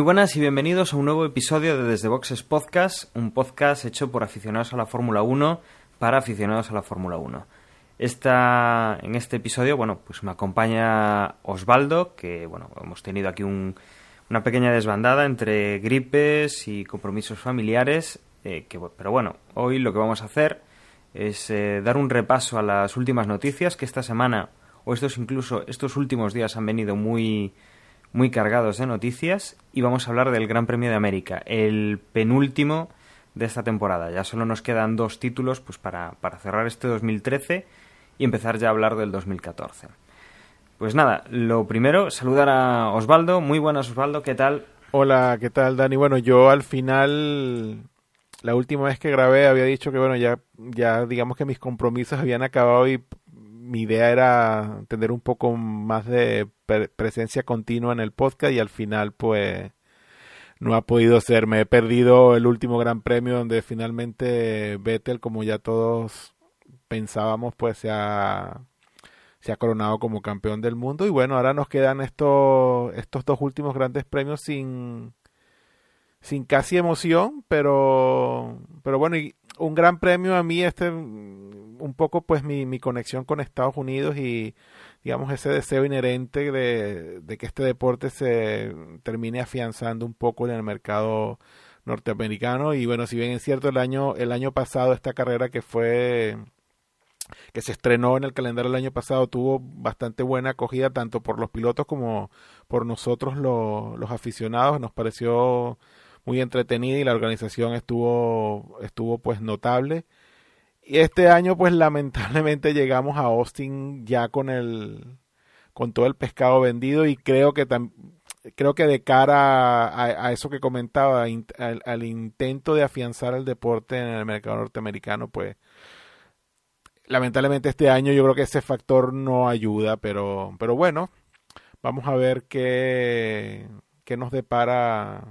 Muy buenas y bienvenidos a un nuevo episodio de Desde Boxes Podcast, un podcast hecho por aficionados a la Fórmula 1 para aficionados a la Fórmula 1. Esta, en este episodio, bueno, pues me acompaña Osvaldo, que bueno, hemos tenido aquí un, una pequeña desbandada entre gripes y compromisos familiares, eh, que, pero bueno, hoy lo que vamos a hacer es eh, dar un repaso a las últimas noticias que esta semana, o estos incluso estos últimos días han venido muy muy cargados de noticias y vamos a hablar del Gran Premio de América, el penúltimo de esta temporada. Ya solo nos quedan dos títulos pues para, para cerrar este 2013 y empezar ya a hablar del 2014. Pues nada, lo primero, saludar a Osvaldo. Muy buenas, Osvaldo, ¿qué tal? Hola, ¿qué tal, Dani? Bueno, yo al final, la última vez que grabé había dicho que, bueno, ya, ya digamos que mis compromisos habían acabado y mi idea era tener un poco más de presencia continua en el podcast y al final pues no ha podido ser. Me he perdido el último gran premio donde finalmente Vettel, como ya todos pensábamos, pues se ha, se ha coronado como campeón del mundo. Y bueno, ahora nos quedan estos, estos dos últimos grandes premios sin, sin casi emoción, pero, pero bueno, y un gran premio a mí, este, un poco pues mi, mi conexión con Estados Unidos y digamos ese deseo inherente de, que este deporte se termine afianzando un poco en el mercado norteamericano. Y bueno si bien es cierto el año el año pasado esta carrera que fue que se estrenó en el calendario el año pasado tuvo bastante buena acogida tanto por los pilotos como por nosotros los, los aficionados. Nos pareció muy entretenida y la organización estuvo estuvo pues notable y este año pues lamentablemente llegamos a Austin ya con el con todo el pescado vendido y creo que creo que de cara a, eso que comentaba al, al, intento de afianzar el deporte en el mercado norteamericano pues lamentablemente este año yo creo que ese factor no ayuda pero pero bueno vamos a ver qué qué nos depara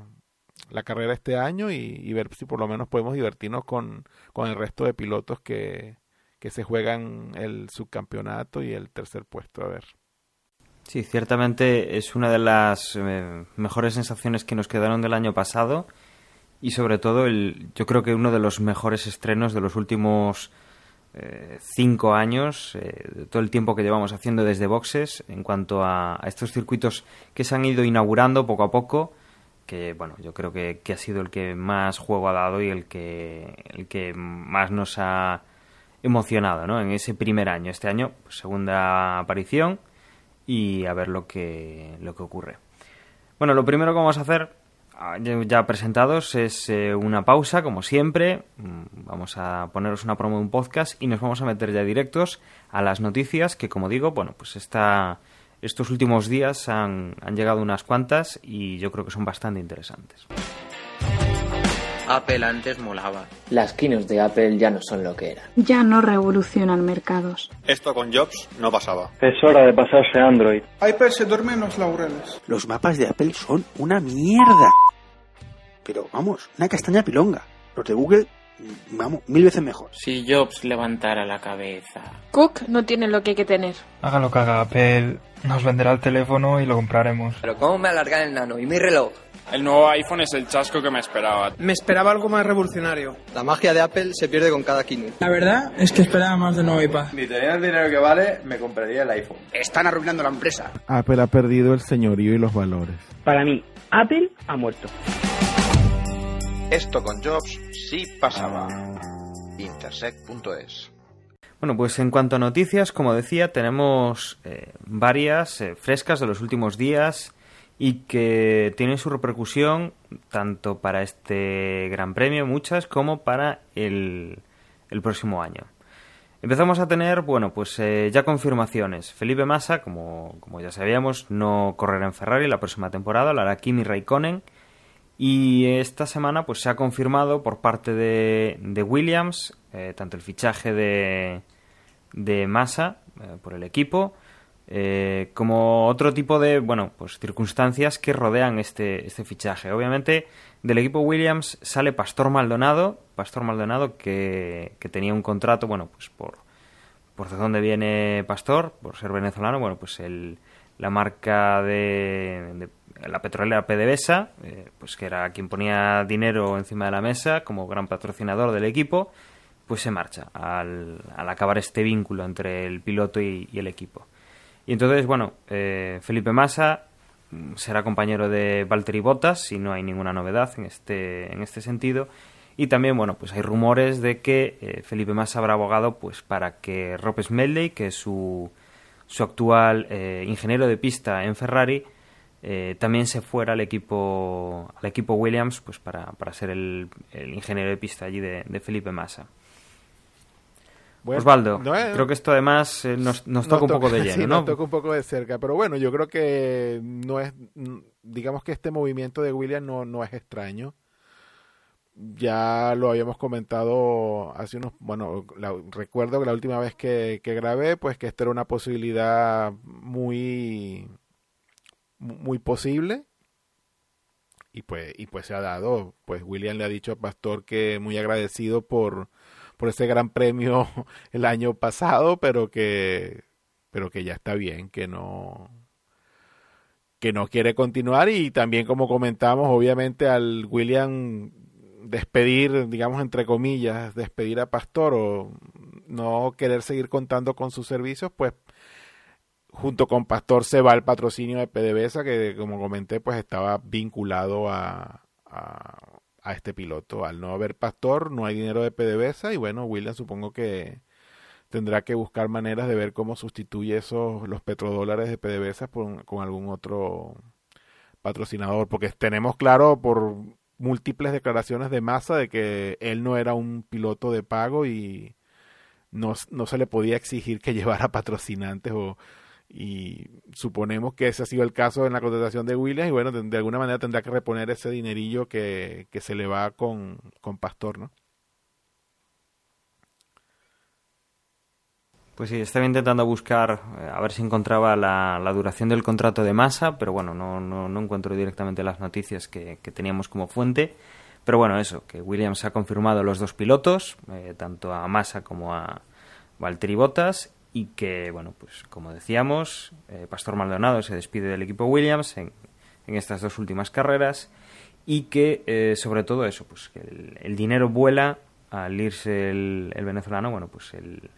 la carrera este año y, ver si por lo menos podemos divertirnos con, con el resto de pilotos que, que se juegan el subcampeonato y el tercer puesto. A ver. Sí, ciertamente es una de las eh, mejores sensaciones que nos quedaron del año pasado y sobre todo el, yo creo que uno de los mejores estrenos de los últimos eh, cinco años, eh, todo el tiempo que llevamos haciendo desde boxes en cuanto a, a, estos circuitos que se han ido inaugurando poco a poco que bueno, yo creo que, ha sido el que más juego ha dado y el que, el que más nos ha emocionado ¿no? en ese primer año. Este año, pues, segunda aparición y a ver lo que, lo que ocurre. Bueno, lo primero que vamos a hacer, ah, ya presentados, es eh, una pausa, como siempre. Mm, vamos a poneros una promo de un podcast y nos vamos a meter ya directos a las noticias que, como digo, bueno, pues esta estos últimos días han, han llegado unas cuantas y yo creo que son bastante interesantes. Apple antes molaba. Las keynotes de Apple ya no son lo que eran. Ya no revolucionan mercados. Esto con Jobs no pasaba. Es hora de pasarse a Android. iPad se duerme en los laureles. Los mapas de Apple son una mierda. Pero vamos, una castaña pilonga. Los de Google vamos, mil veces mejor. Si Jobs levantara la cabeza. Cook no tiene lo que hay que tener. Haga lo que haga Apple, nos venderá el teléfono y lo compraremos. Pero ¿cómo me alargan el nano y mi reloj? El nuevo iPhone es el chasco que me esperaba. Me esperaba algo más revolucionario. La magia de Apple se pierde con cada keynote. La verdad es que esperaba más de nuevo iPad. Si tenía el dinero que vale, me compraría el iPhone. Están arruinando la empresa. Apple ha perdido el señorío y los valores. Para mí, Apple ha muerto. Esto con Jobs sí pasaba. Intersect.es bueno, pues en cuanto a noticias, como decía, tenemos eh, varias eh, frescas de los últimos días y que tienen su repercusión tanto para este Gran Premio, muchas, como para el, el próximo año. Empezamos a tener, bueno, pues eh, ya confirmaciones. Felipe Massa, como, como, ya sabíamos, no correrá en Ferrari la próxima temporada, lo hará Kimi Raikkonen. Y esta semana pues se ha confirmado por parte de, de Williams tanto el fichaje de, de Massa eh, por el equipo, eh, como otro tipo de, bueno, pues circunstancias que rodean este, este fichaje. Obviamente, del equipo Williams sale Pastor Maldonado, Pastor Maldonado que, que tenía un contrato, bueno, pues por, por de dónde viene Pastor, por ser venezolano, bueno, pues el, la marca de, la petrolera PDVSA, eh, pues que era quien ponía dinero encima de la mesa como gran patrocinador del equipo, pues se marcha al, al acabar este vínculo entre el piloto y, el equipo. Y entonces, bueno, eh, Felipe Massa mm, será compañero de Valtteri Bottas, si no hay ninguna novedad en este, en este sentido. Y también, bueno, pues hay rumores de que eh, Felipe Massa habrá abogado pues para que Rob Smedley, que es su, su actual eh, ingeniero de pista en Ferrari, eh, también se fuera al equipo al equipo Williams pues para, para ser el, el, ingeniero de pista allí de, Felipe Massa. Osvaldo, creo que esto además eh, nos, nos, toca un poco de lleno, sí, ¿no? Nos toca un poco de cerca, pero bueno, yo creo que no es, digamos que este movimiento de Williams no, no es extraño ya lo habíamos comentado hace unos, bueno, recuerdo que la última vez que, grabé, pues que esta era una posibilidad muy, muy posible. Y pues, y pues se ha dado, pues William le ha dicho a Pastor que muy agradecido por, por ese gran premio el año pasado, pero que, pero que ya está bien, que no, que no quiere continuar. Y también como comentamos, obviamente al William despedir, digamos, entre comillas, despedir a Pastor o no querer seguir contando con sus servicios, pues junto con Pastor se va el patrocinio de PDVSA, que como comenté, pues estaba vinculado a, a, este piloto. Al no haber Pastor, no hay dinero de PDVSA y bueno, William supongo que tendrá que buscar maneras de ver cómo sustituye esos los petrodólares de PDVSA con algún otro patrocinador, porque tenemos claro por múltiples declaraciones de masa de que él no era un piloto de pago y no, no se le podía exigir que llevara patrocinantes o y suponemos que ese ha sido el caso en la contratación de Williams y bueno, de, alguna manera tendrá que reponer ese dinerillo que, que se le va con, con Pastor, ¿no? Pues sí, estaba intentando buscar eh, a ver si encontraba la, duración del contrato de Massa, pero bueno, no, no, encuentro directamente las noticias que, teníamos como fuente. Pero bueno, eso, que Williams ha confirmado los dos pilotos, eh, tanto a Massa como a Valtteri Bottas, y que, bueno, pues como decíamos, eh, Pastor Maldonado se despide del equipo Williams en, en estas dos últimas carreras, y que, sobre todo eso, pues que el, dinero vuela al irse el, el venezolano, bueno, pues el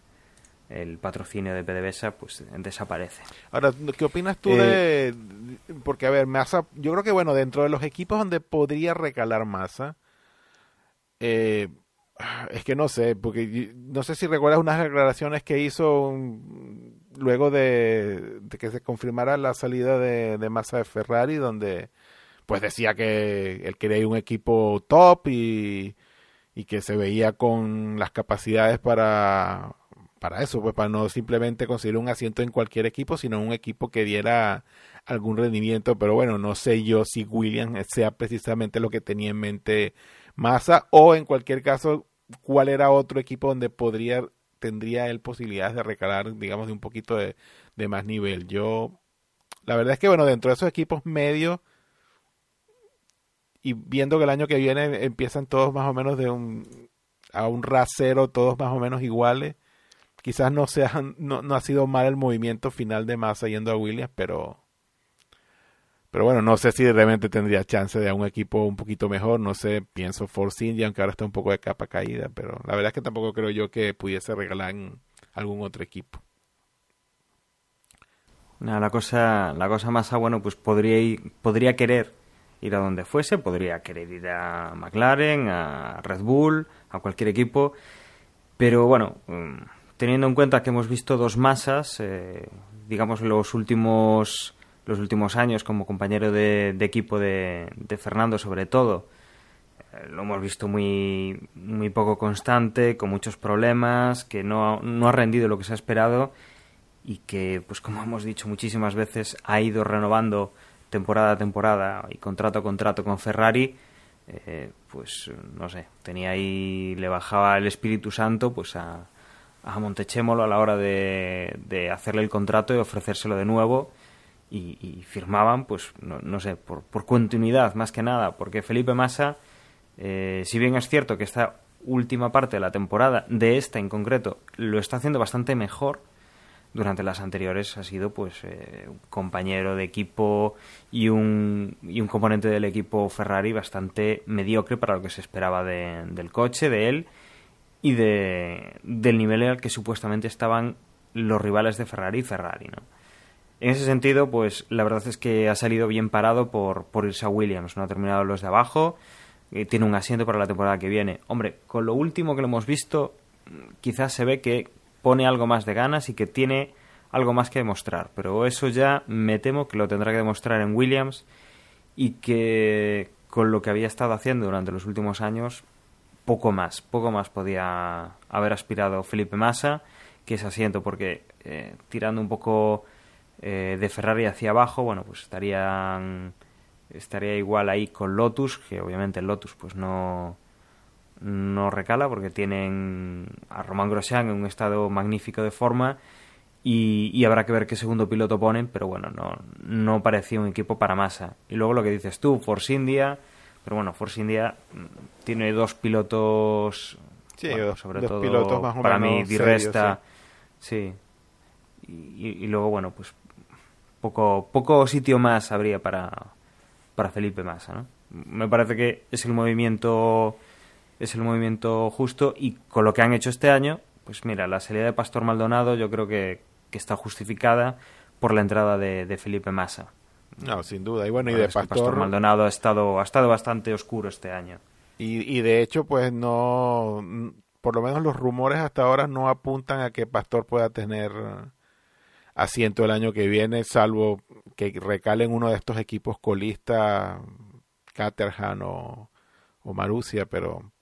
el patrocinio de PDVSA pues desaparece. Ahora, ¿qué opinas tú de...? Porque, a ver, Massa, yo creo que, bueno, dentro de los equipos donde podría recalar Massa, eh, es que no sé, porque no sé si recuerdas unas declaraciones que hizo luego de, que se confirmara la salida de, de Massa de Ferrari, donde pues decía que él quería un equipo top y, y que se veía con las capacidades para para eso, pues para no simplemente conseguir un asiento en cualquier equipo, sino un equipo que diera algún rendimiento, pero bueno, no sé yo si Williams sea precisamente lo que tenía en mente Massa o en cualquier caso cuál era otro equipo donde podría tendría él posibilidades de recalar, digamos, de un poquito de, de más nivel. Yo, la verdad es que bueno, dentro de esos equipos medios y viendo que el año que viene empiezan todos más o menos de un a un rasero, todos más o menos iguales, quizás no, sea, no, no ha sido mal el movimiento final de Massa yendo a Williams, pero pero bueno, no sé si realmente tendría chance de a un equipo un poquito mejor. No sé, pienso Force India, aunque ahora está un poco de capa caída. Pero la verdad es que tampoco creo yo que pudiese regalar en algún otro equipo. la cosa, la cosa más, bueno, pues podría, podría querer ir a donde fuese, podría querer ir a McLaren, a Red Bull, a cualquier equipo. Pero bueno, mm, teniendo en cuenta que hemos visto dos masas, eh, digamos los últimos los últimos años como compañero de, equipo de, Fernando sobre todo, eh, lo hemos visto muy, muy poco constante, con muchos problemas, que no, no ha rendido lo que se ha esperado y que, pues como hemos dicho muchísimas veces, ha ido renovando temporada a temporada y contrato a contrato con Ferrari, eh, pues no sé, tenía ahí, le bajaba el Espíritu Santo pues a, a Montechémolo a la hora de, de hacerle el contrato y ofrecérselo de nuevo. Y, firmaban, pues no, no sé, por, por, continuidad más que nada, porque Felipe Massa, eh, si bien es cierto que esta última parte de la temporada, de esta en concreto, lo está haciendo bastante mejor, durante las anteriores ha sido pues eh, un compañero de equipo y un, y un componente del equipo Ferrari bastante mediocre para lo que se esperaba de, del coche, de él y de, del nivel al que supuestamente estaban los rivales de Ferrari y Ferrari. ¿no? En ese sentido, pues la verdad es que ha salido bien parado por, por irse a Williams, no ha terminado los de abajo, eh, tiene un asiento para la temporada que viene. Hombre, con lo último que lo hemos visto, quizás se ve que pone algo más de ganas y que tiene algo más que demostrar. Pero eso ya me temo que lo tendrá que demostrar en Williams y que con lo que había estado haciendo durante los últimos años, poco más, poco más podía haber aspirado Felipe Massa que ese asiento, porque eh, tirando un poco eh, de Ferrari hacia abajo, bueno, pues estarían estaría igual ahí con Lotus, que obviamente Lotus pues no no recala porque tienen a Román Grosjean en un estado magnífico de forma y, habrá que ver qué segundo piloto ponen, pero bueno, no, no parecía un equipo para masa. Y luego lo que dices tú, Force India, pero bueno, Force India mm, tiene dos pilotos, sí, sobre todo pilotos más para mí, Di Resta, sí. Y, luego, bueno, pues poco, poco sitio más habría para, para Felipe Massa, ¿no? Me parece que es el movimiento es el movimiento justo y con lo que han hecho este año, pues mira, la salida de Pastor Maldonado yo creo que, está justificada por la entrada de, Felipe Massa. No, sin duda. Y bueno, y de Pastor... Maldonado ha estado, ha estado bastante oscuro este año. Y, y de hecho, pues no, por lo menos los rumores hasta ahora no apuntan a que Pastor pueda tener asiento el año que viene, salvo que recalen uno de estos equipos colistas, Caterham o, o Marusia, pero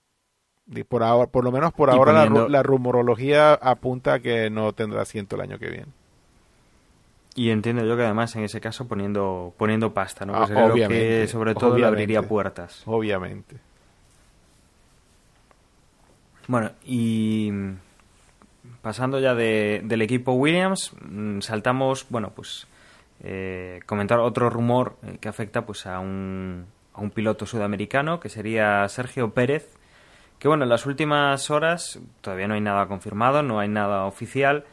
por ahora, por lo menos por ahora la, rumorología apunta a que no tendrá asiento el año que viene. Y entiendo yo que además en ese caso poniendo poniendo pasta, ¿no? Pues obviamente, que sobre todo le abriría puertas. Obviamente. Bueno, y pasando ya del equipo Williams, mm, saltamos, bueno, pues eh, comentar otro rumor eh, que afecta pues a un, a un piloto sudamericano que sería Sergio Pérez, que bueno, en las últimas horas todavía no hay nada confirmado, no hay nada oficial,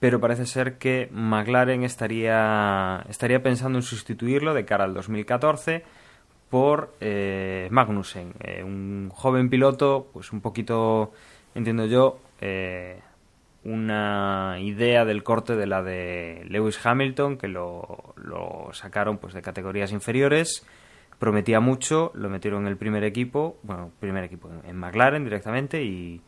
pero parece ser que McLaren estaría, estaría pensando en sustituirlo de cara al 2014 por eh, Magnussen, eh, un joven piloto, pues un poquito, entiendo yo, eh, una idea del corte de la de Lewis Hamilton, que lo, lo sacaron pues de categorías inferiores prometía mucho, lo metieron en el primer equipo, bueno, primer equipo, en McLaren directamente y,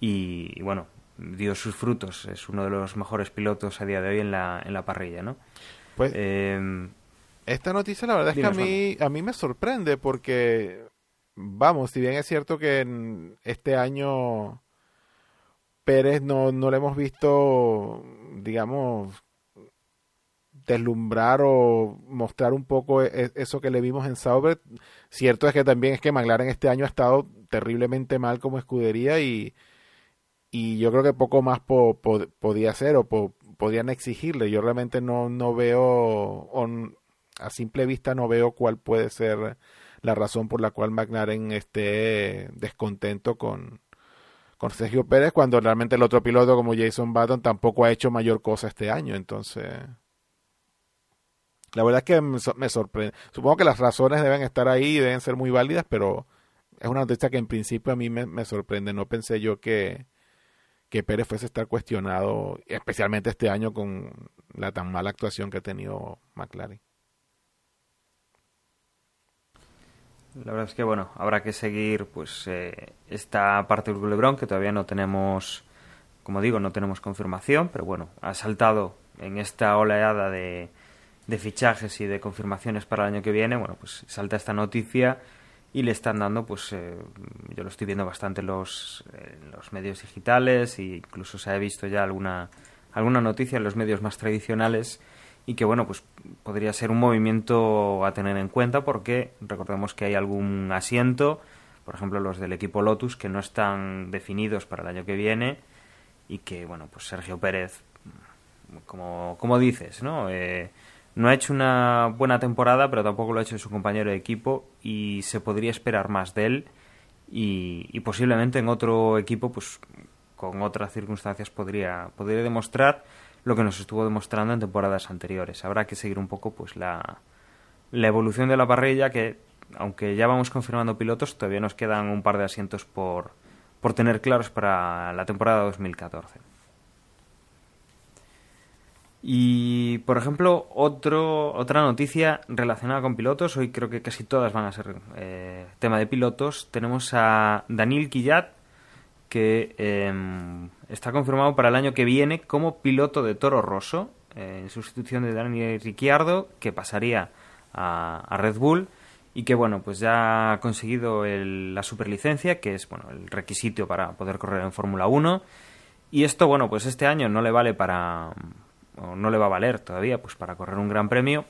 y, bueno, dio sus frutos. Es uno de los mejores pilotos a día de hoy en la, en la parrilla, ¿no? Pues em, esta noticia la verdad es que a mí, a mí me sorprende porque, vamos, si bien es cierto que en este año Pérez no, no lo hemos visto, digamos, deslumbrar o mostrar un poco e, e, eso que le vimos en Sauber. Cierto es que también es que McLaren este año ha estado terriblemente mal como escudería y, y yo creo que poco más podía hacer o podían exigirle. Yo realmente no, no veo, a simple vista no veo cuál puede ser la razón por la cual McLaren esté descontento con, con Sergio Pérez cuando realmente el otro piloto como Jason Button tampoco ha hecho mayor cosa este año. Entonces... La verdad es que me sorprende. Supongo que las razones deben estar ahí y deben ser muy válidas, pero es una noticia que en principio a mí me, sorprende. No pensé yo que, que Pérez fuese a estar cuestionado, especialmente este año con la tan mala actuación que ha tenido McLaren. La verdad es que bueno, habrá que seguir pues eh, esta parte del Lebron que todavía no tenemos, como digo, no tenemos confirmación, pero bueno, ha saltado en esta oleada de, de fichajes y de confirmaciones para el año que viene, bueno, pues salta esta noticia y le están dando, pues eh, yo lo estoy viendo bastante en los, los medios digitales e incluso se ha visto ya alguna, alguna noticia en los medios más tradicionales y que, bueno, pues podría ser un movimiento a tener en cuenta porque recordemos que hay algún asiento, por ejemplo los del equipo Lotus, que no están definidos para el año que viene y que, bueno, pues Sergio Pérez, como, como dices, ¿no? Eh, no ha hecho una buena temporada, pero tampoco lo ha hecho su compañero de equipo y se podría esperar más de él y, posiblemente en otro equipo, pues con otras circunstancias podría, podría demostrar lo que nos estuvo demostrando en temporadas anteriores. Habrá que seguir un poco pues la, la evolución de la parrilla que aunque ya vamos confirmando pilotos, todavía nos quedan un par de asientos por, por tener claros para la temporada 2014. Y, por ejemplo, otro, otra noticia relacionada con pilotos, hoy creo que casi todas van a ser eh, tema de pilotos, tenemos a Daniel Quillat, que em, está confirmado para el año que viene como piloto de Toro Rosso, eh, en sustitución de Daniel Ricciardo, que pasaría a, a Red Bull y que bueno pues ya ha conseguido la superlicencia que es bueno el requisito para poder correr en Fórmula 1 y esto bueno pues este año no le vale para o no le va a valer todavía pues para correr un gran premio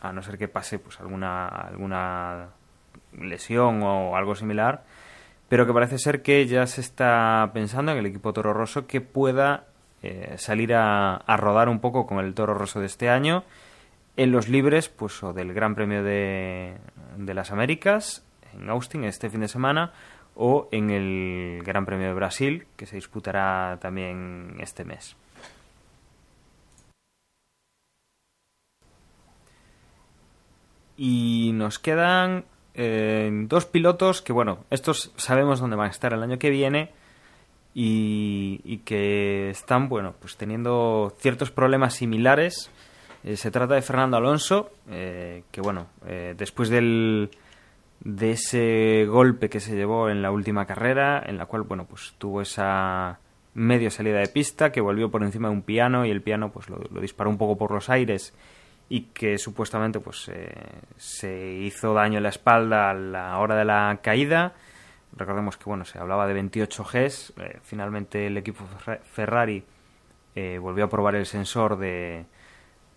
a no ser que pase pues alguna alguna lesión o algo similar pero que parece ser que ya se está pensando en el equipo Toro Rosso que pueda eh, salir a, a rodar un poco con el Toro Rosso de este año en los libres, pues o del Gran Premio de, de las Américas en Austin este fin de semana o en el Gran Premio de Brasil que se disputará también este mes. Y nos quedan eh, dos pilotos que, bueno, estos sabemos dónde van a estar el año que viene y, que están, bueno, pues teniendo ciertos problemas similares. Eh, se trata de Fernando Alonso, eh, que bueno, eh, después del, de ese golpe que se llevó en la última carrera, en la cual bueno, pues tuvo esa medio salida de pista que volvió por encima de un piano y el piano pues lo, disparó un poco por los aires y que supuestamente pues se hizo daño en la espalda a la hora de la caída. Recordemos que bueno, se hablaba de 28 Gs, finalmente el equipo Ferrari volvió a probar el sensor de,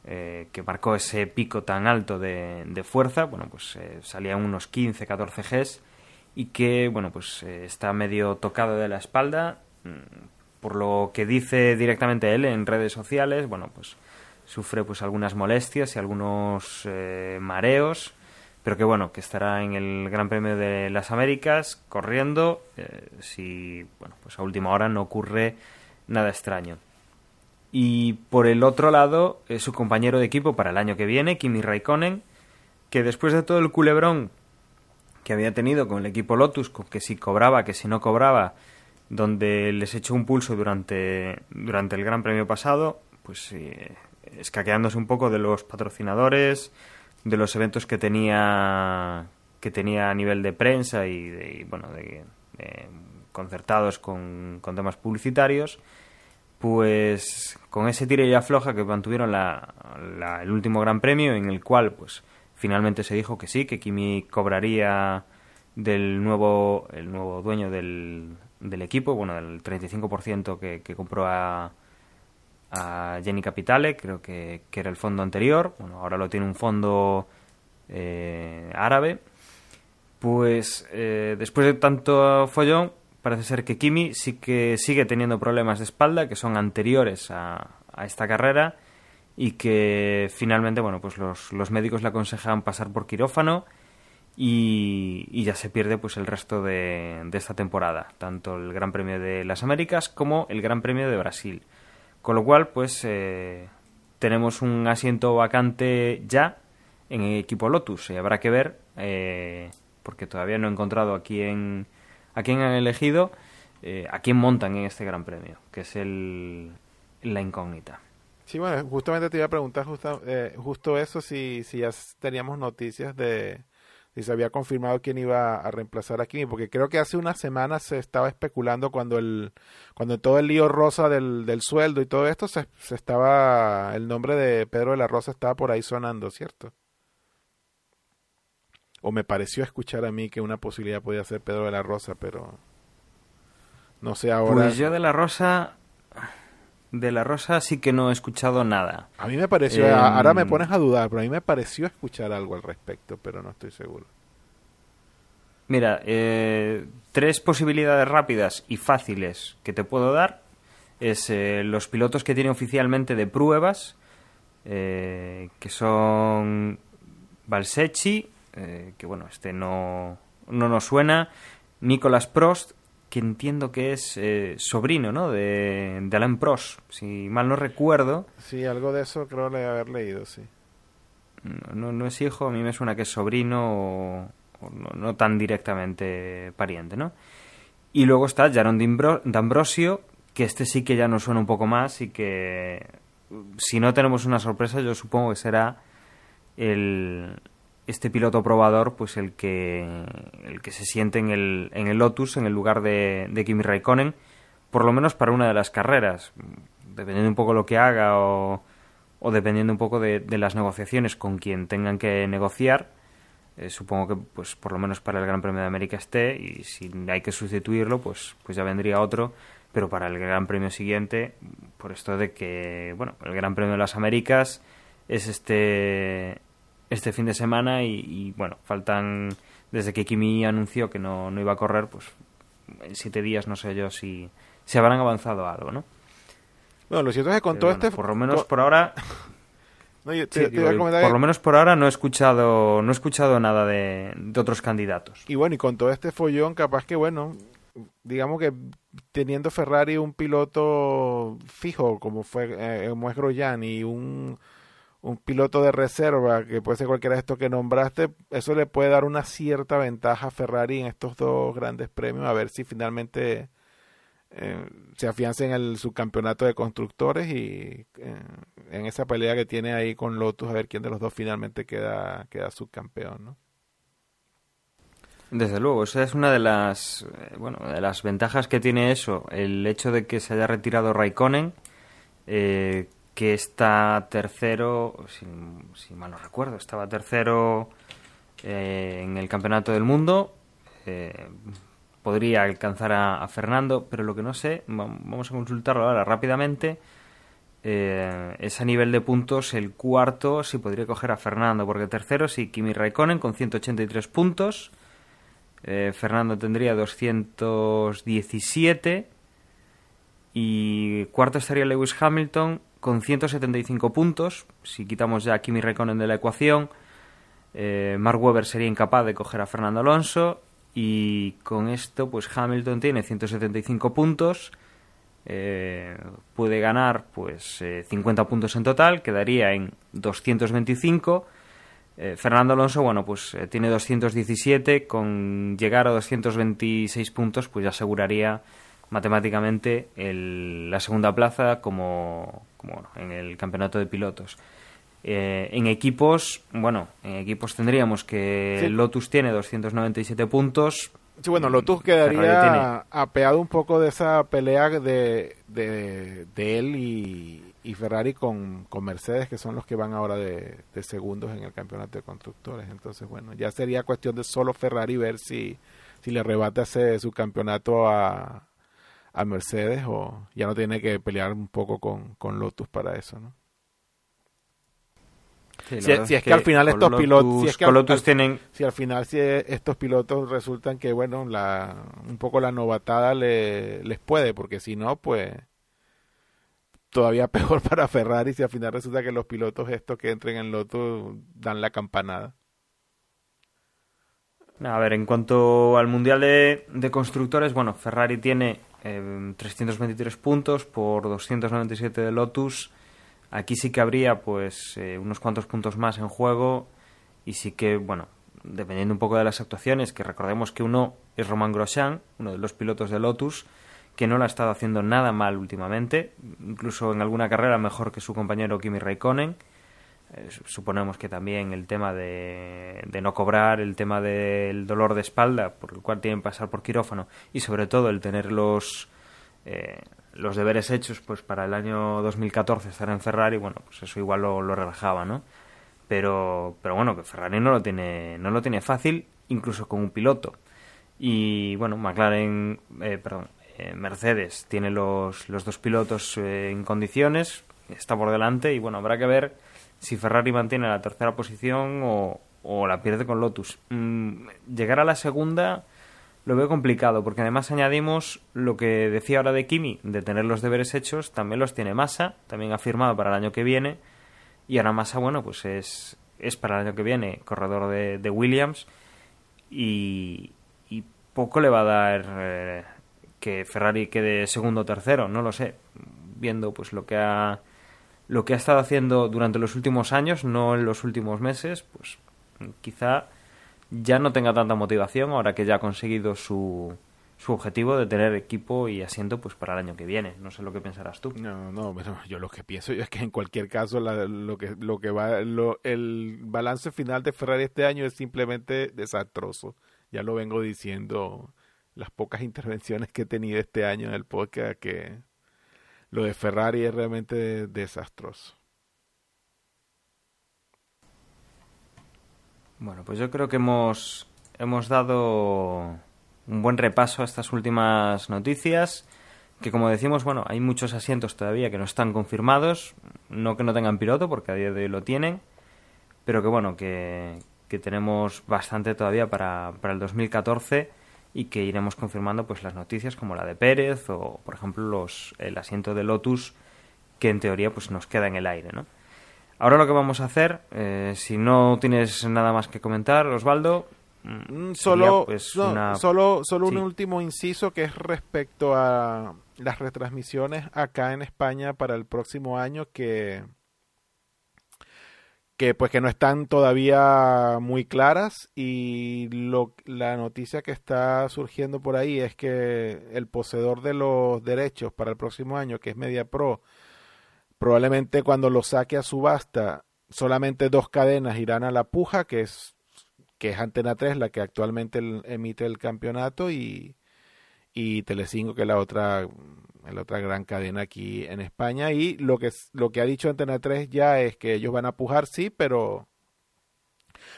eh, que marcó ese pico tan alto de, fuerza, bueno, pues eh, salía unos 15, 14 Gs y que, bueno, pues eh, está medio tocado de la espalda, mm, por lo que dice directamente él en redes sociales, bueno, pues sufre pues algunas molestias y algunos mareos, pero que bueno, que estará en el Gran Premio de las Américas corriendo si, bueno, pues a última hora no ocurre nada extraño. Y por el otro lado, su compañero de equipo para el año que viene, Kimi Raikkonen, que después de todo el culebrón que había tenido con el equipo Lotus, que si cobraba, que si no cobraba, donde les echó un pulso durante, durante el Gran Premio pasado, pues eh, escaqueándose un poco de los patrocinadores, de los eventos que tenía que tenía a nivel de prensa y, bueno de, concertados con, temas publicitarios pues con ese tire y afloja que mantuvieron el último Gran Premio, en el cual pues finalmente se dijo que sí, que Kimi cobraría del nuevo, el nuevo dueño del, del equipo, bueno, del 35% que, que compró a, a Jenny Capitale, creo que, que, era el fondo anterior, bueno, ahora lo tiene un fondo eh, árabe, pues eh, después de tanto follón, parece ser que Kimi sí que sigue teniendo problemas de espalda que son anteriores a, esta carrera y que finalmente, bueno, pues los, médicos le aconsejan pasar por quirófano y, ya se pierde pues el resto de, esta temporada, tanto el Gran Premio de las Américas como el Gran Premio de Brasil. Con lo cual, pues eh, tenemos un asiento vacante ya en el equipo Lotus y habrá que ver, eh, porque todavía no he encontrado aquí en, a quién han elegido, eh, a quién montan en este Gran Premio, que es el, la incógnita. Sí, bueno, justamente te iba a preguntar justo, eh, justo eso, si, si ya teníamos noticias de si se había confirmado quién iba a reemplazar a Kimi, porque creo que hace unas semanas se estaba especulando cuando el cuando todo el lío rosa del, del sueldo y todo esto, se, se estaba, el nombre de Pedro de la Rosa estaba por ahí sonando, ¿cierto? o me pareció escuchar a mí que una posibilidad podía ser Pedro de la Rosa, pero no sé ahora. Pues de la Rosa de la Rosa sí que no he escuchado nada. A mí me pareció, em, ahora me pones a dudar, pero a mí me pareció escuchar algo al respecto, pero no estoy seguro. Mira, eh, tres posibilidades rápidas y fáciles que te puedo dar es eh, los pilotos que tiene oficialmente de pruebas, eh, que son Valsecchi, eh, que bueno, este no, no nos suena, Nicolas Prost, que entiendo que es eh, sobrino, ¿no? De, de Alain Prost, si mal no recuerdo. Sí, algo de eso creo le haber leído, sí. No, no, no es hijo, a mí me suena que es sobrino o, o no, no tan directamente pariente, ¿no? Y luego está Jaron D'Ambrosio, que este sí que ya nos suena un poco más y que si no tenemos una sorpresa yo supongo que será el este piloto probador pues el que el que se siente en el, en el Lotus en el lugar de, Kimi Raikkonen por lo menos para una de las carreras dependiendo un poco lo que haga o, o dependiendo un poco de, de las negociaciones con quien tengan que negociar eh, supongo que pues por lo menos para el Gran Premio de América esté y si hay que sustituirlo pues pues ya vendría otro pero para el Gran Premio siguiente por esto de que bueno el Gran Premio de las Américas es este este fin de semana y, y, bueno faltan desde que Kimi anunció que no, no iba a correr pues en siete días no sé yo si se habrán avanzado algo no Bueno, lo cierto es que con Pero todo bueno, este... por lo menos por ahora No, yo te- Sí, te a digo, comentar por que- lo menos por ahora no he escuchado no he escuchado nada de, de otros candidatos. Y bueno, y con todo este follón, capaz que, bueno, digamos que teniendo Ferrari un piloto fijo, como fue eh, como es Grosjean, y un, un piloto de reserva, que puede ser cualquiera de estos que nombraste, eso le puede dar una cierta ventaja a Ferrari en estos dos grandes premios, a ver si finalmente eh, se afianza en el subcampeonato de constructores y eh, en esa pelea que tiene ahí con Lotus, a ver quién de los dos finalmente queda, queda subcampeón, ¿no? Desde luego, esa es una de las eh, bueno de las ventajas que tiene eso, el hecho de que se haya retirado Raikkonen, eh, que está tercero, si, si mal no recuerdo, estaba tercero eh, en el campeonato del mundo, eh, podría alcanzar a, Fernando, pero lo que no sé, va- vamos a consultarlo ahora rápidamente. eh, es a nivel de puntos el cuarto si podría coger a Fernando, porque tercero sí, Kimi Raikkonen con 183 puntos. Eh, Fernando tendría 217 y cuarto estaría Lewis Hamilton con 175 puntos. Si quitamos ya a Kimi Raikkonen de la ecuación, eh, Mark Webber sería incapaz de coger a Fernando Alonso y con esto pues Hamilton tiene 175 puntos. eh, puede ganar pues eh, 50 puntos en total, quedaría en 225. Eh, Fernando Alonso, bueno, pues eh, tiene 217, con llegar a 226 puntos, pues ya aseguraría matemáticamente el- la segunda plaza como, como bueno, en el campeonato de pilotos. Eh, en equipos, bueno, en equipos tendríamos que Sí. Lotus tiene 297 puntos. Sí, bueno, Lotus quedaría apeado un poco de esa pelea de, de, de él y, y Ferrari con, con Mercedes, que son los que van ahora de, de segundos en el campeonato de constructores. Entonces, bueno, ya sería cuestión de solo Ferrari ver si, si le arrebata ese su campeonato a, a Mercedes o ya no tiene que pelear un poco con, con Lotus para eso, ¿no? Sí, si, es que, al final estos Lotus- pilotos si es que con al- Lotus al- tienen si al final si estos pilotos resultan que bueno la un poco la novatada le, les puede porque si no pues todavía peor para Ferrari si al final resulta que los pilotos estos que entren en Lotus dan la campanada A ver, en cuanto al Mundial de, de Constructores, bueno, Ferrari tiene eh, 323 puntos por 297 de Lotus. Aquí sí que habría pues eh, unos cuantos puntos más en juego y sí que, bueno, dependiendo un poco de las actuaciones, que recordemos que uno es Romain Grosjean, uno de los pilotos de Lotus, que no lo ha estado haciendo nada mal últimamente, incluso en alguna carrera mejor que su compañero Kimi Raikkonen. Eh, su- suponemos que también el tema de, no cobrar, el tema del dolor de espalda, por el cual tienen que pasar por quirófano, y sobre todo el tener los, eh, los deberes hechos pues para el año 2014 estar en Ferrari, bueno, pues eso igual lo, lo relajaba, ¿no? Pero, pero bueno, que Ferrari no lo tiene, no lo tiene fácil, incluso con un piloto. Y bueno, McLaren, eh, perdón, eh, Mercedes tiene los, los dos pilotos eh, en condiciones, está por delante y bueno, habrá que ver si Ferrari mantiene la tercera posición o, o la pierde con Lotus. Mm, llegar a la segunda lo veo complicado, porque además añadimos lo que decía ahora de Kimi, de tener los deberes hechos, también los tiene Massa, también ha firmado para el año que viene, y ahora Massa, bueno, pues es, es para el año que viene corredor de, de Williams, y, y, poco le va a dar eh, que Ferrari quede segundo o tercero, no lo sé, viendo pues lo que ha lo que ha estado haciendo durante los últimos años, no en los últimos meses, pues quizá ya no tenga tanta motivación ahora que ya ha conseguido su, su objetivo de tener equipo y asiento pues para el año que viene. No sé lo que pensarás tú. No, no, yo lo que pienso es que en cualquier caso lo que lo que va lo, el balance final de Ferrari este año es simplemente desastroso. Ya lo vengo diciendo las pocas intervenciones que he tenido este año en el podcast que lo de Ferrari es realmente desastroso. Bueno, pues yo creo que hemos, hemos dado un buen repaso a estas últimas noticias, que como decimos, bueno, hay muchos asientos todavía que no están confirmados, no que no tengan piloto, porque a día de hoy lo tienen, pero que bueno, que, que tenemos bastante todavía para, para el 2014 y que iremos confirmando pues las noticias como la de Pérez o por ejemplo los el asiento de Lotus que en teoría pues nos queda en el aire, ¿no? Ahora lo que vamos a hacer, eh, si no tienes nada más que comentar, Osvaldo, mm, solo, pues, solo, solo un último inciso que es respecto a las retransmisiones acá en España para el próximo año que que pues que no están todavía muy claras y lo, la noticia que está surgiendo por ahí es que el poseedor de los derechos para el próximo año, que es Media Pro, probablemente cuando lo saque a subasta, solamente dos cadenas irán a la puja, que es que es Antena 3 la que actualmente emite el campeonato y, y Telecinco que es la otra la otra gran cadena aquí en España y lo que lo que ha dicho Antena 3 ya es que ellos van a pujar sí, pero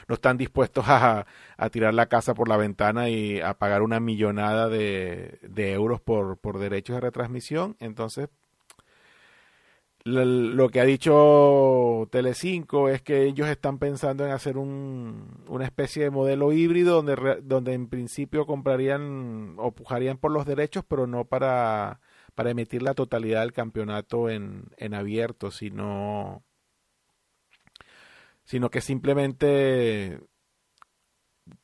no están dispuestos a, a tirar la casa por la ventana y a pagar una millonada de, de euros por, por derechos de retransmisión. Entonces, lo que ha dicho Telecinco es que ellos están pensando en hacer un, una especie de modelo híbrido donde, donde en principio comprarían o pujarían por los derechos, pero no para, para emitir la totalidad del campeonato en, en abierto, sino, sino que simplemente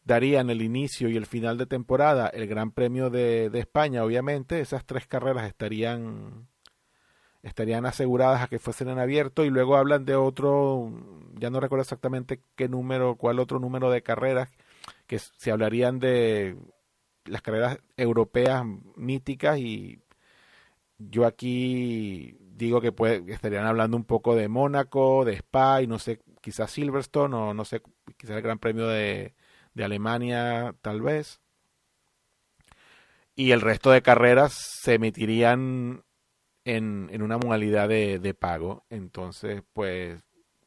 darían el inicio y el final de temporada el Gran Premio de, de España, obviamente, esas tres carreras estarían estarían aseguradas a que fuesen en abierto y luego hablan de otro, ya no recuerdo exactamente qué número, cuál otro número de carreras, que se hablarían de las carreras europeas míticas y yo aquí digo que puede, estarían hablando un poco de Mónaco, de Spa y no sé, quizás Silverstone o no sé, quizás el Gran Premio de, de Alemania tal vez. Y el resto de carreras se emitirían en, en una modalidad de, de, pago. Entonces, pues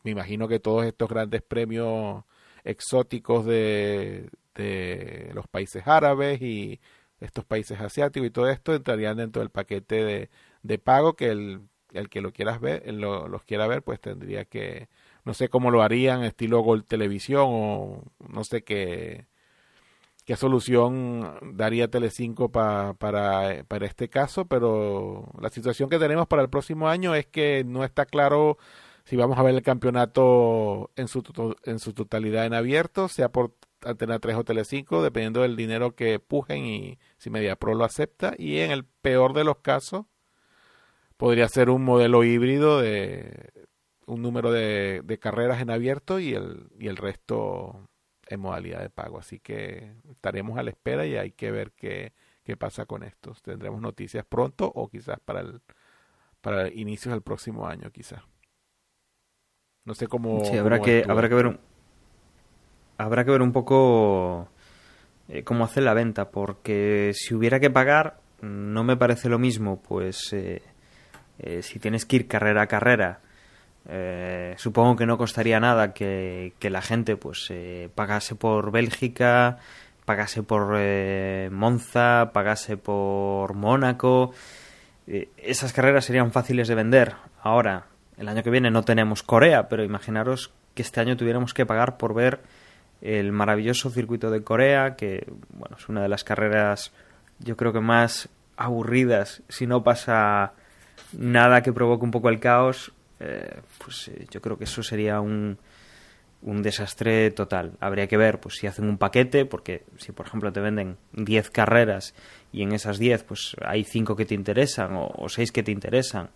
me imagino que todos estos grandes premios exóticos de, de los países árabes y estos países asiáticos y todo esto entrarían dentro del paquete de, de pago que el, el que lo quieras ver, lo, los quiera ver, pues tendría que, no sé cómo lo harían, estilo Gold Televisión o no sé qué qué solución daría Telecinco para, para este caso, pero la situación que tenemos para el próximo año es que no está claro si vamos a ver el campeonato en su, en su totalidad en abierto, sea por Antena 3 o Telecinco, dependiendo del dinero que pujen y si MediaPro lo acepta. Y en el peor de los casos, podría ser un modelo híbrido de un número de, de carreras en abierto y el, y el resto en modalidad de pago. Así que estaremos a la espera y hay que ver qué, qué pasa con esto. Tendremos noticias pronto o quizás para el para inicios del próximo año, quizás. No sé cómo. Sí, habrá que habrá que ver un habrá que ver un poco eh, cómo hacer la venta, porque si hubiera que pagar no me parece lo mismo, pues eh, eh, si tienes que ir carrera a carrera eh, supongo que no costaría nada que, la gente pues eh, pagase por Bélgica, pagase por eh, Monza, pagase por Mónaco. esas carreras serían fáciles de vender. Ahora, el año que viene no tenemos Corea, pero imaginaros que este año tuviéramos que pagar por ver el maravilloso circuito de Corea, que bueno, es una de las carreras yo creo que más aburridas si no pasa nada que provoque un poco el caos, eh, pues eh, yo creo que eso sería un, un desastre total. Habría que ver pues si hacen un paquete, porque si por ejemplo te venden 10 carreras y en esas 10 pues hay 5 que te interesan o, 6 que te interesan,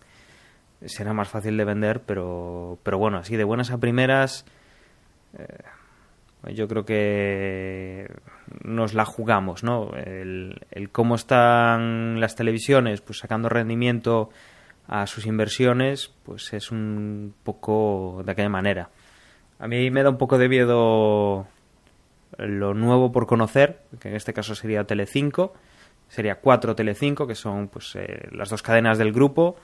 será más fácil de vender, pero, pero bueno, así de buenas a primeras, eh, yo creo que nos la jugamos, ¿no? El, el cómo están las televisiones pues sacando rendimiento a sus inversiones, pues es un poco de aquella manera. A mí me da un poco de miedo lo nuevo por conocer, que en este caso sería Telecinco, sería 4 Telecinco, que son pues eh, las dos cadenas del grupo.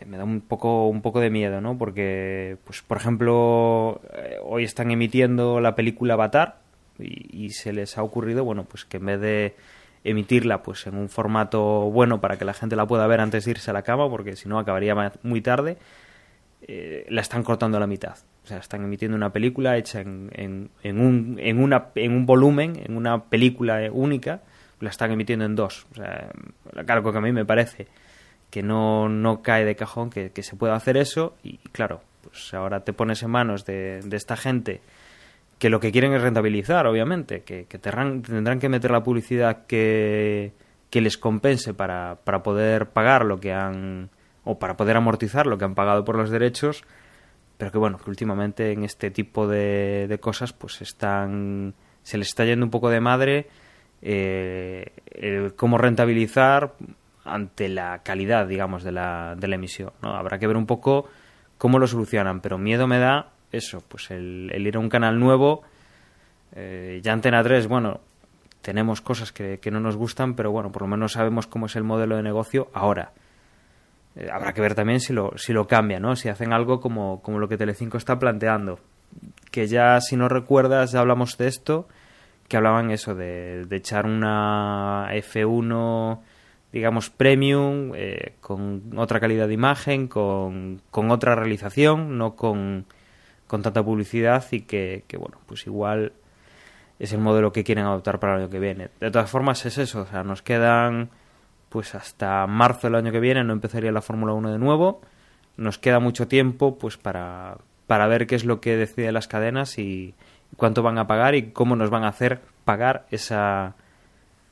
Eh, me da un poco un poco de miedo, ¿no? Porque pues por ejemplo, eh, hoy están emitiendo la película Avatar y, y se les ha ocurrido, bueno, pues que en vez de emitirla pues en un formato bueno para que la gente la pueda ver antes de irse a la cama, porque si no acabaría muy tarde, la están cortando a la mitad. O sea, están emitiendo una película hecha en, en, en, un, en, una, en un volumen, en una película única, la están emitiendo en dos. O sea, claro que a mí me parece que no, no cae de cajón que, se pueda hacer eso y claro, pues ahora te pones en manos de, de esta gente que lo que quieren es rentabilizar, obviamente, que, tendrán que meter la publicidad que, les compense para, para poder pagar lo que han o para poder amortizar lo que han pagado por los derechos pero que bueno, que últimamente en este tipo de, de cosas pues están, se les está yendo un poco de madre eh, el cómo rentabilizar ante la calidad, digamos, de la, de la emisión. ¿no? Habrá que ver un poco cómo lo solucionan, pero miedo me da eso, pues el, ir a un canal nuevo. Eh, ya Antena 3, bueno, tenemos cosas que, que no nos gustan, pero bueno, por lo menos sabemos cómo es el modelo de negocio ahora. Eh, habrá que ver también si lo, si lo cambian, ¿no? Si hacen algo como, como lo que Telecinco está planteando. Que ya, si no recuerdas, ya hablamos de esto, que hablaban eso de, de echar una F1, digamos, premium, eh, con otra calidad de imagen, con, con otra realización, no con, con tanta publicidad y que, que, bueno, pues igual es el modelo que quieren adoptar para el año que viene. De todas formas es eso, o sea, nos quedan pues hasta marzo del año que viene no empezaría la Fórmula 1 de nuevo. Nos queda mucho tiempo pues para, para ver qué es lo que deciden las cadenas y cuánto van a pagar y cómo nos van a hacer pagar esa,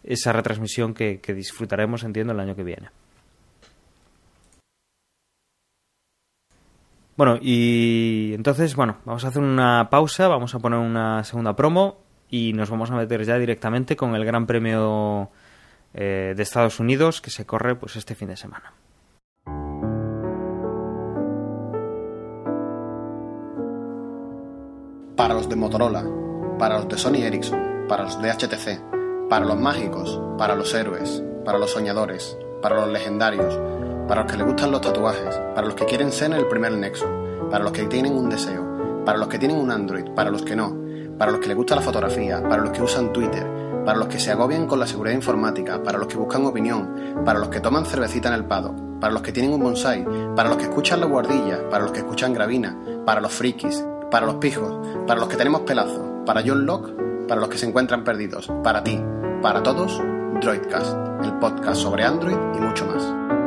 esa retransmisión que, que disfrutaremos, entiendo, el año que viene. Bueno, y entonces, bueno, vamos a hacer una pausa, vamos a poner una segunda promo y nos vamos a meter ya directamente con el Gran Premio eh, de Estados Unidos que se corre pues este fin de semana. Para los de Motorola, para los de Sony Ericsson, para los de HTC, para los mágicos, para los héroes, para los soñadores, para los legendarios, para los que les gustan los tatuajes, para los que quieren ser el primer nexo, para los que tienen un deseo, para los que tienen un Android, para los que no, para los que les gusta la fotografía, para los que usan Twitter, para los que se agobian con la seguridad informática, para los que buscan opinión, para los que toman cervecita en el pado, para los que tienen un bonsai, para los que escuchan la guardilla, para los que escuchan gravina, para los frikis, para los pijos, para los que tenemos pelazo, para John Locke, para los que se encuentran perdidos, para ti, para todos, Droidcast, el podcast sobre Android y mucho más.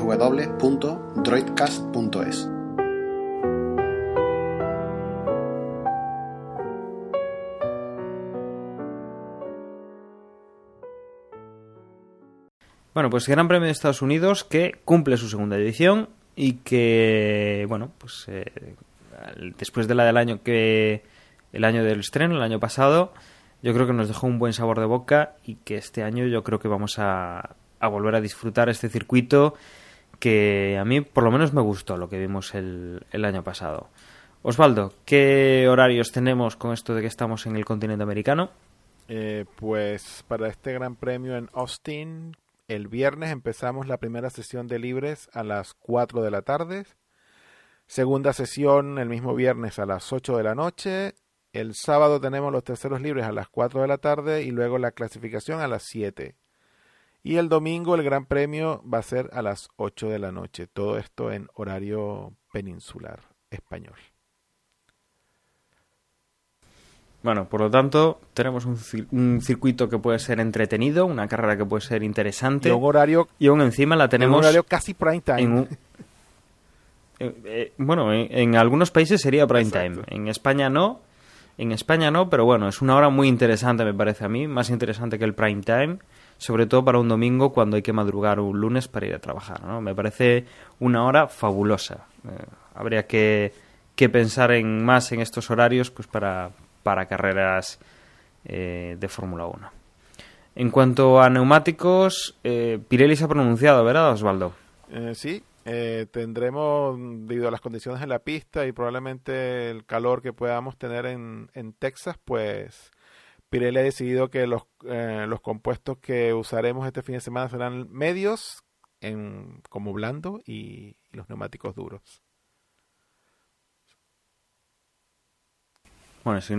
www.droidcast.es Bueno, pues Gran Premio de Estados Unidos que cumple su segunda edición y que, bueno, pues eh, después de la del año que el año del estreno, el año pasado, yo creo que nos dejó un buen sabor de boca y que este año yo creo que vamos a, a volver a disfrutar este circuito que a mí por lo menos me gustó lo que vimos el, año pasado. Osvaldo, ¿qué horarios tenemos con esto de que estamos en el continente americano? Eh, pues para este Gran Premio en Austin el viernes empezamos la primera sesión de libres a las 4 de la tarde. Segunda sesión el mismo viernes a las 8 de la noche. El sábado tenemos los terceros libres a las 4 de la tarde y luego la clasificación a las 7. Y el domingo el Gran Premio va a ser a las 8 de la noche. Todo esto en horario peninsular español. Bueno, por lo tanto, tenemos un, un, circuito que puede ser entretenido, una carrera que puede ser interesante. Y un horario. Y aún encima la tenemos. Un horario casi prime time. En un, eh, eh, bueno, en, en, algunos países sería prime Exacto. time. En España no. En España no, pero bueno, es una hora muy interesante, me parece a mí. Más interesante que el prime time. Sobre todo para un domingo cuando hay que madrugar un lunes para ir a trabajar. ¿no? Me parece una hora fabulosa. Eh, habría que, que pensar en más en estos horarios pues para, para carreras eh, de Fórmula 1. En cuanto a neumáticos, eh, Pirelli se ha pronunciado, ¿verdad, Osvaldo? Eh, sí, tendremos, debido a las condiciones en la pista y probablemente el calor que podamos tener en, en Texas, pues Pirelli ha decidido que los, los compuestos que usaremos este fin de semana serán medios en, como blando y, los neumáticos duros. Bueno, si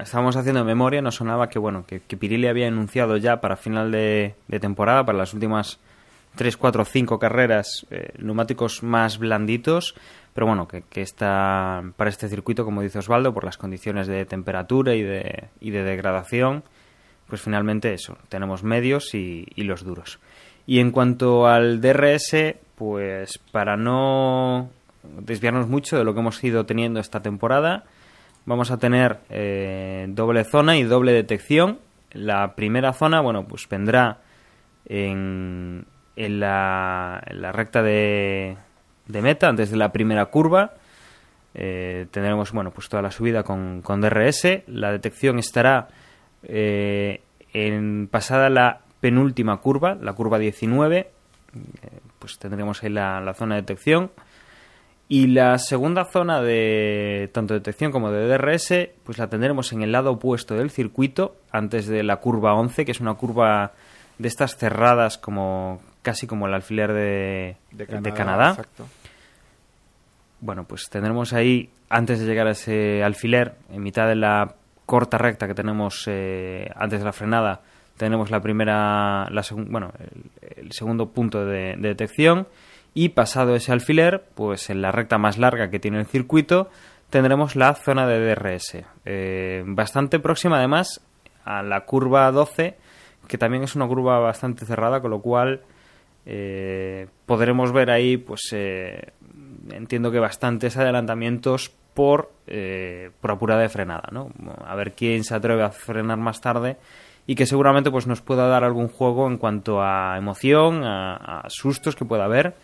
estábamos haciendo memoria, nos sonaba que bueno que, que Pirelli había anunciado ya para final de, de, temporada, para las últimas 3, 4, 5 carreras, eh, neumáticos más blanditos, pero bueno, que, que está para este circuito, como dice Osvaldo, por las condiciones de temperatura y de, y de degradación, pues finalmente eso, tenemos medios y, los duros. Y en cuanto al DRS, pues para no desviarnos mucho de lo que hemos ido teniendo esta temporada, vamos a tener eh, doble zona y doble detección. La primera zona, bueno, pues vendrá en, en, la, en la, recta de, de, meta, antes de la primera curva. Eh, tendremos, bueno, pues toda la subida con, con DRS. La detección estará eh, en pasada la penúltima curva, la curva 19. Eh, pues tendremos ahí la, la zona de detección. Y la segunda zona de tanto detección como de DRS, pues la tendremos en el lado opuesto del circuito, antes de la curva 11, que es una curva de estas cerradas como casi como el alfiler de, de Canadá. De Canadá. Exacto. Bueno, pues tendremos ahí, antes de llegar a ese alfiler, en mitad de la corta recta que tenemos eh, antes de la frenada, tenemos la primera, la bueno, el, segundo punto de, de detección y pasado ese alfiler, pues en la recta más larga que tiene el circuito, tendremos la zona de DRS. Eh, bastante próxima además a la curva 12, que también es una curva bastante cerrada, con lo cual eh, podremos ver ahí, pues eh, entiendo que bastantes adelantamientos por, eh, por apurada de frenada, ¿no? A ver quién se atreve a frenar más tarde y que seguramente pues nos pueda dar algún juego en cuanto a emoción, a, sustos que pueda haber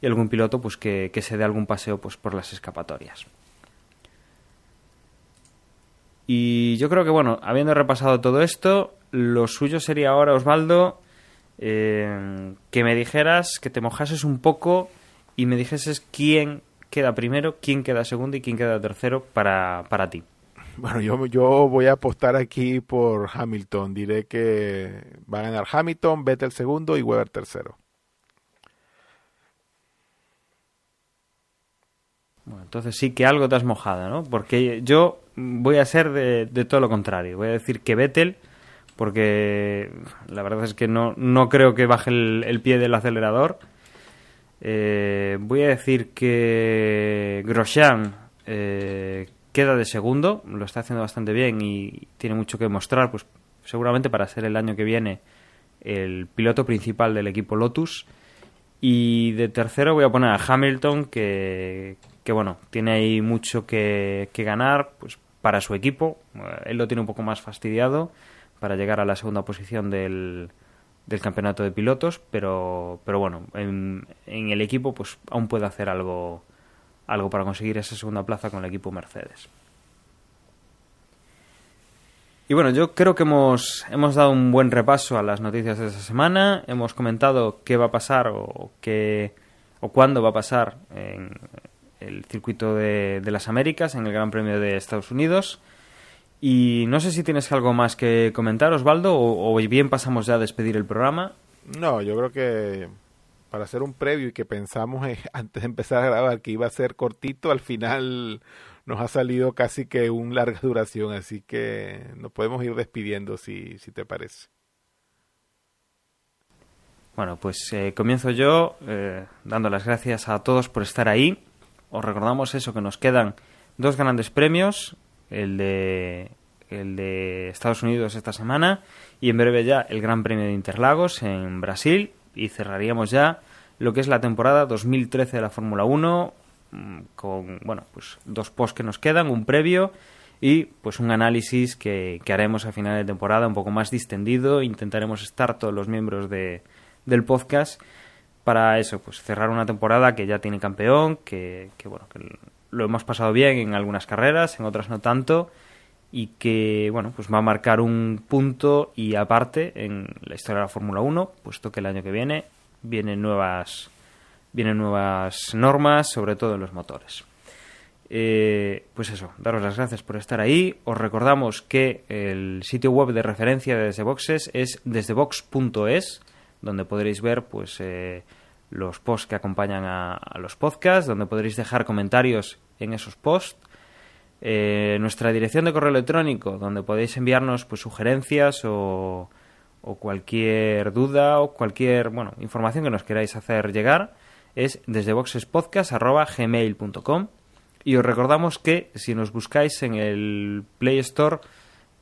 y algún piloto pues que, que, se dé algún paseo pues por las escapatorias. Y yo creo que bueno, habiendo repasado todo esto, lo suyo sería ahora, Osvaldo, eh, que me dijeras, que te mojases un poco y me dijeses quién queda primero, quién queda segundo y quién queda tercero para, para ti. Bueno, yo, yo voy a apostar aquí por Hamilton. Diré que va a ganar Hamilton, Vettel segundo y Weber tercero. Bueno, entonces sí que algo te has mojado, ¿no? Porque yo voy a ser de, de, todo lo contrario. Voy a decir que Vettel, porque la verdad es que no, no creo que baje el, el pie del acelerador. Eh, voy a decir que Grosjean eh, queda de segundo, lo está haciendo bastante bien y tiene mucho que mostrar, pues seguramente para ser el año que viene el piloto principal del equipo Lotus. Y de tercero voy a poner a Hamilton, que, que bueno, tiene ahí mucho que, que, ganar pues para su equipo. Él lo tiene un poco más fastidiado para llegar a la segunda posición del, del campeonato de pilotos, pero, pero bueno, en, el equipo pues aún puede hacer algo, algo para conseguir esa segunda plaza con el equipo Mercedes. Y bueno, yo creo que hemos, hemos dado un buen repaso a las noticias de esta semana. Hemos comentado qué va a pasar o, qué, o cuándo va a pasar en, el circuito de, las Américas en el Gran Premio de Estados Unidos. Y no sé si tienes algo más que comentar, Osvaldo, o, o bien pasamos ya a despedir el programa. No, yo creo que para hacer un previo y que pensamos eh, antes de empezar a grabar que iba a ser cortito, al final nos ha salido casi que un larga duración, así que nos podemos ir despidiendo si, si te parece. Bueno, pues eh, comienzo yo eh, dando las gracias a todos por estar ahí. Os recordamos eso, que nos quedan dos grandes premios, el de, el de Estados Unidos esta semana y en breve ya el Gran Premio de Interlagos en Brasil y cerraríamos ya lo que es la temporada 2013 de la Fórmula 1 mm, con, bueno, pues dos posts que nos quedan, un previo y pues un análisis que, que haremos a final de temporada un poco más distendido. Intentaremos estar todos los miembros de, del podcast para eso, pues cerrar una temporada que ya tiene campeón, que, que bueno, que lo hemos pasado bien en algunas carreras, en otras no tanto, y que bueno, pues va a marcar un punto y aparte en la historia de la Fórmula 1, puesto que el año que viene vienen nuevas vienen nuevas normas, sobre todo en los motores. Eh, pues eso, daros las gracias por estar ahí. Os recordamos que el sitio web de referencia de Desde Boxes es desdebox.es donde podréis ver pues eh, los posts que acompañan a, los podcasts, donde podréis dejar comentarios en esos posts. Eh, nuestra dirección de correo electrónico, donde podéis enviarnos pues sugerencias o, o cualquier duda o cualquier bueno información que nos queráis hacer llegar, es desde boxespodcast.gmail.com y os recordamos que si nos buscáis en el Play Store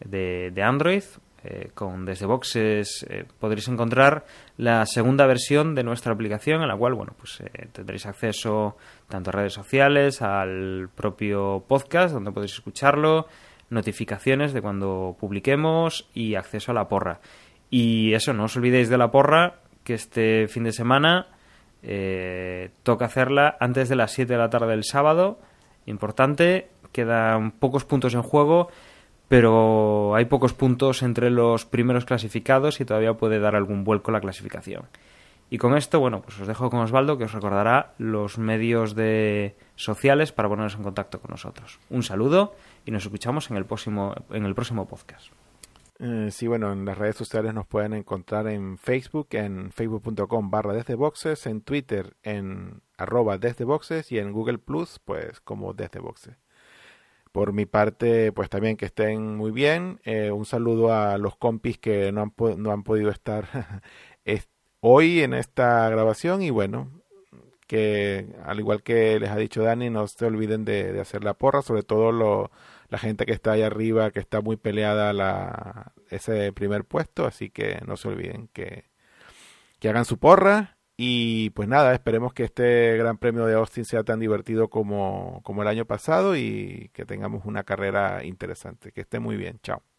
de, de Android eh, con Desde Boxes eh, podréis encontrar la segunda versión de nuestra aplicación en la cual bueno pues eh, tendréis acceso tanto a redes sociales al propio podcast donde podéis escucharlo notificaciones de cuando publiquemos y acceso a la porra. Y eso no os olvidéis de la porra que este fin de semana toca hacerla antes de las 7 de la tarde del sábado. Importante quedan pocos puntos en juego pero hay pocos puntos entre los primeros clasificados y todavía puede dar algún vuelco la clasificación. Y con esto, bueno, pues os dejo con Osvaldo que os recordará los medios de sociales para poneros en contacto con nosotros. Un saludo y nos escuchamos en el próximo, en el próximo podcast. Eh, sí, bueno, en las redes sociales nos pueden encontrar en Facebook, en facebook.com barra boxes, en Twitter en arroba boxes y en Google Plus, pues como desde boxes. Por mi parte, pues también que estén muy bien. Eh, un saludo a los compis que no han, no han podido estar hoy en esta grabación y bueno, que al igual que les ha dicho Dani, no se olviden de, de hacer la porra, sobre todo lo, la gente que está ahí arriba, que está muy peleada la, ese primer puesto, así que no se olviden que, que hagan su porra y pues nada, esperemos que este Gran Premio de Austin sea tan divertido como, como el año pasado y que tengamos una carrera interesante. Que esté muy bien. Chao.